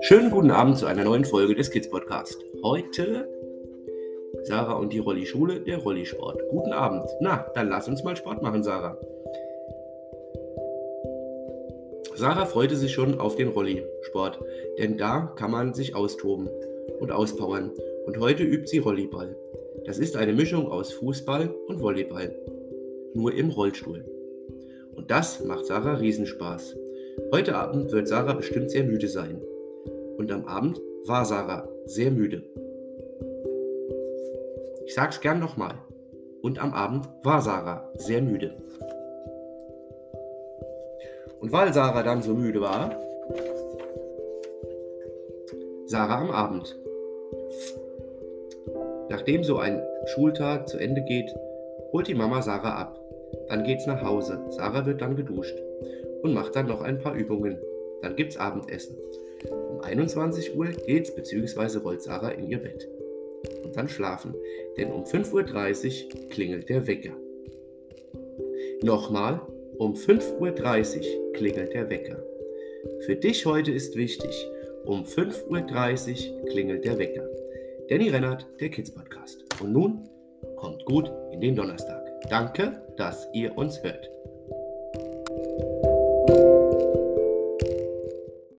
Schönen guten Abend zu einer neuen Folge des Kids Podcast. Heute Sarah und die Rolli-Schule, der Rollisport. Guten Abend. Na, dann lass uns mal Sport machen, Sarah. Sarah freute sich schon auf den Rollisport, denn da kann man sich austoben und auspowern. Und heute übt sie Rolliball. Das ist eine Mischung aus Fußball und Volleyball. Nur im Rollstuhl. Und das macht Sarah Riesenspaß. Heute Abend wird Sarah bestimmt sehr müde sein. Und am Abend war Sarah sehr müde. Ich sag's gern nochmal. Und am Abend war Sarah sehr müde. Und weil Sarah dann so müde war, Sarah am Abend. Nachdem so ein Schultag zu Ende geht, holt die Mama Sarah ab. Dann geht's nach Hause. Sarah wird dann geduscht und macht dann noch ein paar Übungen. Dann gibt's Abendessen. Um 21 Uhr geht's bzw. rollt Sarah in ihr Bett. Und dann schlafen, denn um 5.30 Uhr klingelt der Wecker. Nochmal, um 5.30 Uhr klingelt der Wecker. Für dich heute ist wichtig, um 5.30 Uhr klingelt der Wecker. Danny Rennert, der Kids Podcast. Und nun kommt gut in den Donnerstag. Danke, dass ihr uns hört.